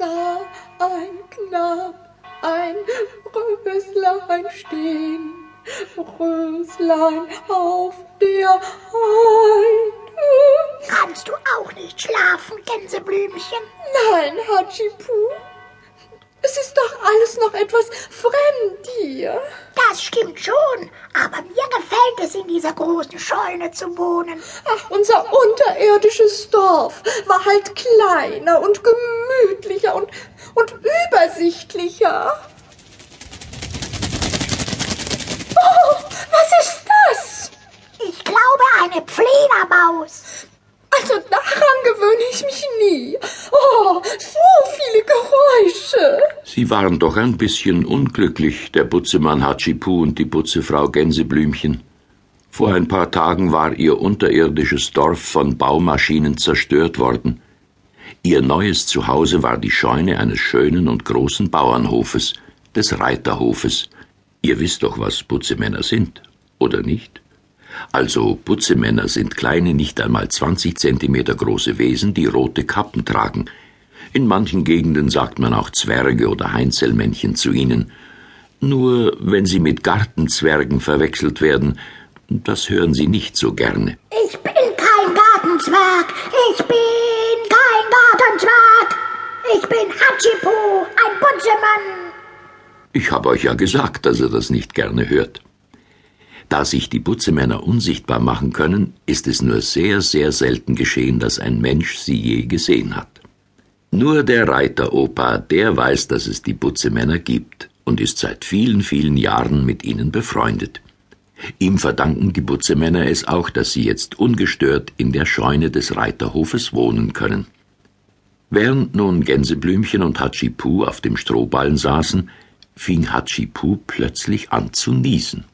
sah ein Knab ein Röslein stehen, Röslein auf der Heide. Kannst du auch nicht schlafen, Gänseblümchen? Nein, Hatschipu. Es ist doch alles noch etwas fremd hier. Das stimmt schon, aber mir gefällt es, in dieser großen Scheune zu wohnen. Ach, unser unterirdisches Dorf war halt kleiner und gemütlicher und, und übersichtlicher. Oh, was ist das? Ich glaube, eine Fledermaus. Also daran gewöhne ich mich nie. Oh, so viele Geräusche. Sie waren doch ein bisschen unglücklich, der Butzemann Hatschipu und die Butzefrau Gänseblümchen. Vor ein paar Tagen war ihr unterirdisches Dorf von Baumaschinen zerstört worden. Ihr neues Zuhause war die Scheune eines schönen und großen Bauernhofes, des Reiterhofes. Ihr wisst doch, was Putzemänner sind, oder nicht? Also Putzemänner sind kleine, nicht einmal 20 Zentimeter große Wesen, die rote Kappen tragen. In manchen Gegenden sagt man auch Zwerge oder Heinzelmännchen zu ihnen. Nur wenn sie mit Gartenzwergen verwechselt werden, das hören sie nicht so gerne. Ich bin kein Gartenzwerg. Ich bin kein Gartenzwerg. Ich bin Hatschipu, ein Putzemann. Ich habe euch ja gesagt, dass ihr das nicht gerne hört. Da sich die Putzemänner unsichtbar machen können, ist es nur sehr, sehr selten geschehen, dass ein Mensch sie je gesehen hat. Nur der Reiteropa, der weiß, dass es die Putzemänner gibt und ist seit vielen, vielen Jahren mit ihnen befreundet. Ihm verdanken die Putzemänner es auch, dass sie jetzt ungestört in der Scheune des Reiterhofes wohnen können. Während nun Gänseblümchen und Hatschipu auf dem Strohballen saßen, fing Hatschipu plötzlich an zu niesen.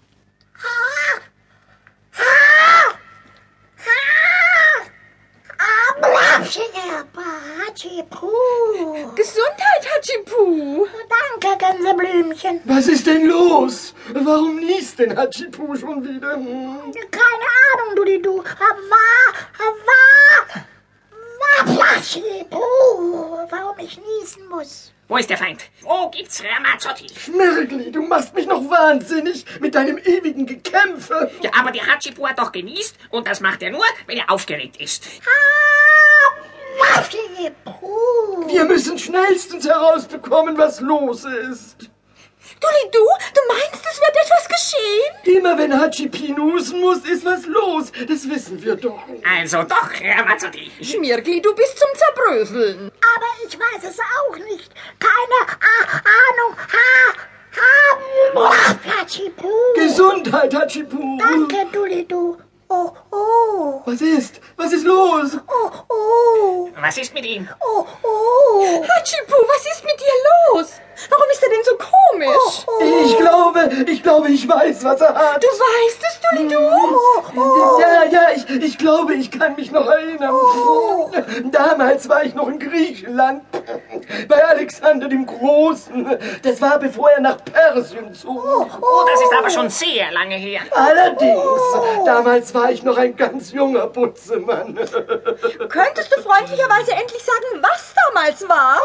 Hatschipu. Gesundheit, Hatschipu. Danke, Gänseblümchen. Was ist denn los? Warum niest denn Hatschipu schon wieder? Hm? Keine Ahnung, Dudidu. War, war, war Hatschipu. Warum ich niesen muss. Wo ist der Feind? Wo gibt's Ramazzotti? Schmirgli, du machst mich noch wahnsinnig mit deinem ewigen Gekämpfe. Ja, aber der Hatschipu hat doch genießt und das macht er nur, wenn er aufgeregt ist. Hatschipu. Wir müssen schnellstens herausbekommen, was los ist. Dulidu, du meinst, es wird etwas geschehen? Immer wenn Hatschipi nusen muss, ist was los. Das wissen wir doch. Also doch, Ramazzotti. Schmirgli, du bist zum Zerbröseln. Aber ich weiß es auch nicht. Keine ah, Ahnung. Ha, ha, Hatschipu. Gesundheit, Hatschipu. Danke, Dulidu. Oh, oh, Was ist? Was ist los? oh, oh, Was ist mit ihm? oh, oh. Hatschipu, was ist mit dir los? Warum ist er denn so komisch? Ich glaube, ich glaube, ich weiß, was er hat. Du weißt es? Ja, ja, ich, ich glaube, ich kann mich noch erinnern. Damals war ich noch in Griechenland. Bei Alexander dem Großen. Das war bevor er nach Persien zog. Oh, das ist aber schon sehr lange her. Allerdings, damals war ich noch ein ganz junger Putzemann. Könntest du freundlicherweise endlich sagen, was damals war?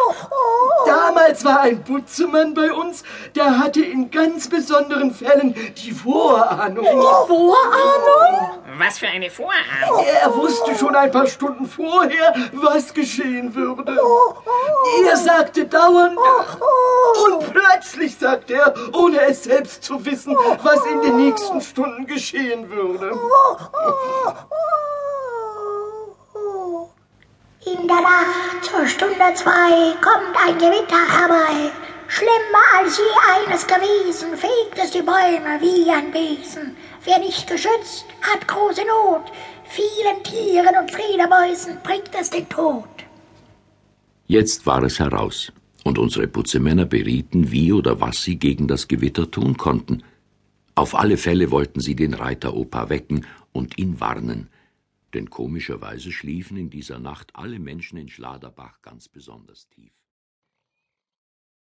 Damals war ein Putzemann bei uns, der hatte in ganz besonderen Fällen die Vorahnung. Vorahnung? Was für eine Vorahnung. Er wusste schon ein paar Stunden vorher, was geschehen würde. Er sagte dauernd und plötzlich sagte er, ohne es selbst zu wissen, was in den nächsten Stunden geschehen würde. In der Nacht zur Stunde zwei kommt ein Gewitter herbei. Schlimmer als je eines gewesen, fegt es die Bäume wie ein Besen. Wer nicht geschützt, hat große Not. Vielen Tieren und Fledermäusen bringt es den Tod. Jetzt war es heraus, und unsere Putzemänner berieten, wie oder was sie gegen das Gewitter tun konnten. Auf alle Fälle wollten sie den Reiter Opa wecken und ihn warnen, denn komischerweise schliefen in dieser Nacht alle Menschen in Schladerbach ganz besonders tief.